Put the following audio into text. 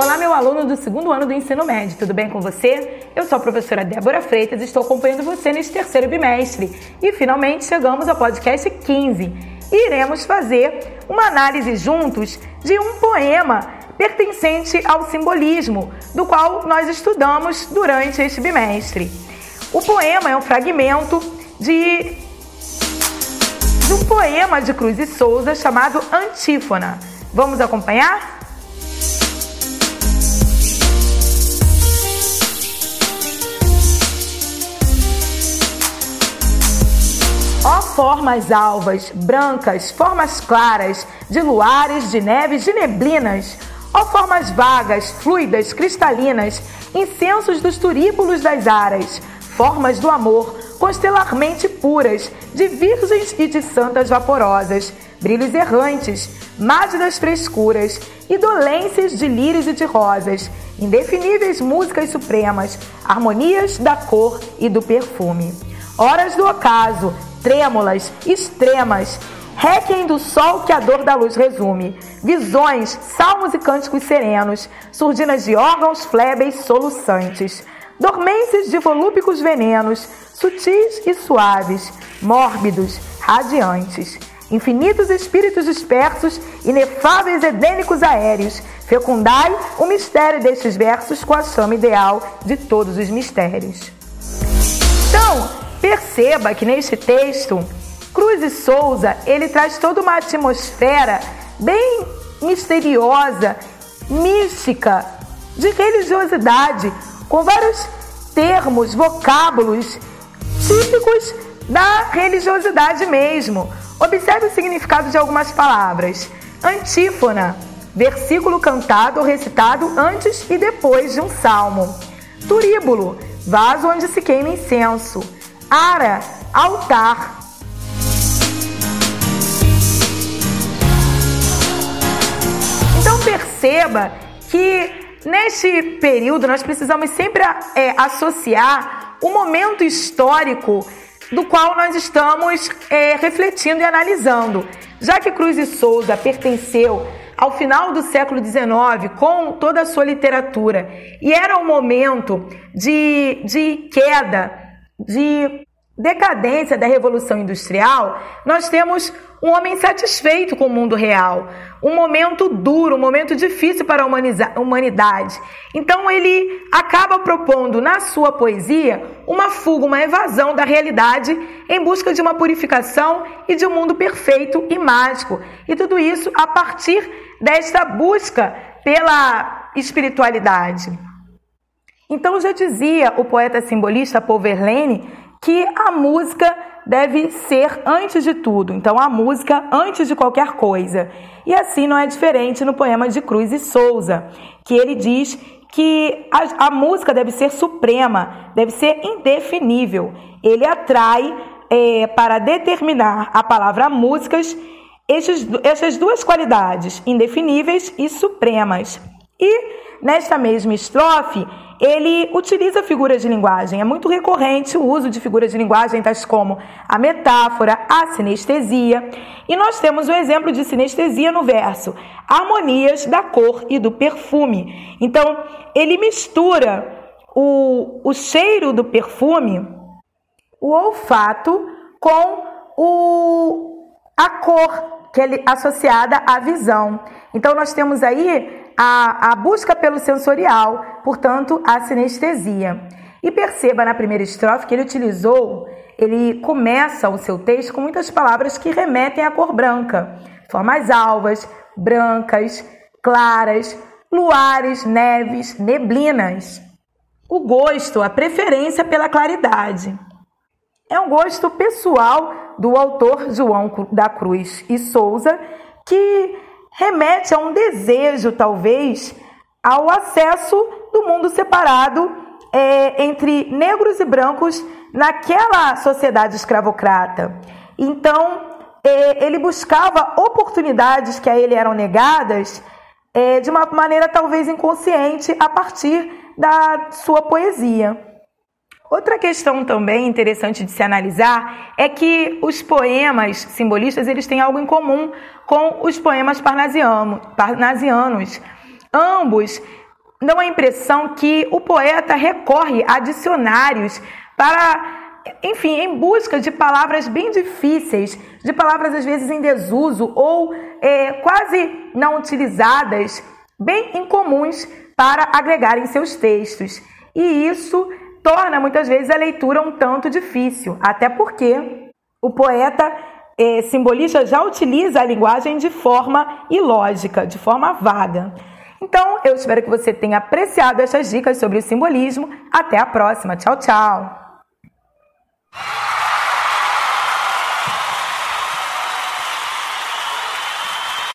Olá, meu aluno do segundo ano do ensino médio, tudo bem com você? Eu sou a professora Débora Freitas e estou acompanhando você neste terceiro bimestre. E finalmente chegamos ao podcast 15 e iremos fazer uma análise juntos de um poema pertencente ao simbolismo, do qual nós estudamos durante este bimestre. O poema é um fragmento de, de um poema de Cruz e Souza chamado Antífona. Vamos acompanhar? Ó formas alvas, brancas, formas claras, de luares, de neves, de neblinas, ó formas vagas, fluidas, cristalinas, incensos dos turíbulos das aras, formas do amor, constelarmente puras, de virgens e de santas vaporosas, brilhos errantes, mágidas frescuras, indolências de lírios e de rosas, indefiníveis músicas supremas, harmonias da cor e do perfume. Horas do ocaso, trêmulas, extremas, Requiem do sol que a dor da luz resume. Visões, salmos e cânticos serenos, surdinas de órgãos flébeis soluçantes. Dormências de volúpicos venenos, sutis e suaves, mórbidos, radiantes. Infinitos espíritos dispersos, inefáveis edênicos aéreos, fecundai o mistério destes versos com a chama ideal de todos os mistérios. Então, perceba que neste texto, Cruz e Souza, ele traz toda uma atmosfera bem misteriosa, mística, de religiosidade, com vários termos, vocábulos típicos da religiosidade mesmo. Observe o significado de algumas palavras. Antífona, versículo cantado ou recitado antes e depois de um salmo. Turíbulo, vaso onde se queima incenso. Ara, altar. Então perceba que neste período nós precisamos sempre é, associar o momento histórico do qual nós estamos é, refletindo e analisando. Já que Cruz e Souza pertenceu ao final do século XIX com toda a sua literatura e era um momento de, de queda, de decadência da Revolução Industrial, nós temos um homem satisfeito com o mundo real, um momento duro, um momento difícil para a humanidade. Então ele acaba propondo na sua poesia uma fuga, uma evasão da realidade em busca de uma purificação e de um mundo perfeito e mágico. E tudo isso a partir desta busca pela espiritualidade. Então já dizia o poeta simbolista Paul Verlaine que a música deve ser antes de tudo. Então, a música antes de qualquer coisa. E assim não é diferente no poema de Cruz e Souza, que ele diz que a, a música deve ser suprema, deve ser indefinível. Ele atrai é, para determinar a palavra músicas estes, essas duas qualidades, indefiníveis e supremas. E nesta mesma estrofe, ele utiliza figuras de linguagem. É muito recorrente o uso de figuras de linguagem, tais como a metáfora, a sinestesia. E nós temos um exemplo de sinestesia no verso: harmonias da cor e do perfume. Então, ele mistura o, o cheiro do perfume, o olfato, com o, a cor que é associada à visão. Então, nós temos aí a, a busca pelo sensorial, portanto, a sinestesia. E perceba na primeira estrofe que ele utilizou, ele começa o seu texto com muitas palavras que remetem à cor branca. Formas alvas, brancas, claras, luares, neves, neblinas. O gosto, a preferência pela claridade. É um gosto pessoal do autor João da Cruz e Souza, que remete a um desejo, talvez, ao acesso do mundo separado é, entre negros e brancos naquela sociedade escravocrata. Então, é, ele buscava oportunidades que a ele eram negadas é, de uma maneira talvez inconsciente a partir da sua poesia. Outra questão também interessante de se analisar é que os poemas simbolistas eles têm algo em comum com os poemas parnasianos. Ambos dão a impressão que o poeta recorre a dicionários para, enfim, em busca de palavras bem difíceis, de palavras às vezes em desuso ou é, quase não utilizadas, bem incomuns para agregar em seus textos. E isso torna muitas vezes a leitura um tanto difícil, até porque o poeta é, simbolista já utiliza a linguagem de forma ilógica, de forma vaga. Então, eu espero que você tenha apreciado essas dicas sobre o simbolismo. Até a próxima. Tchau, tchau.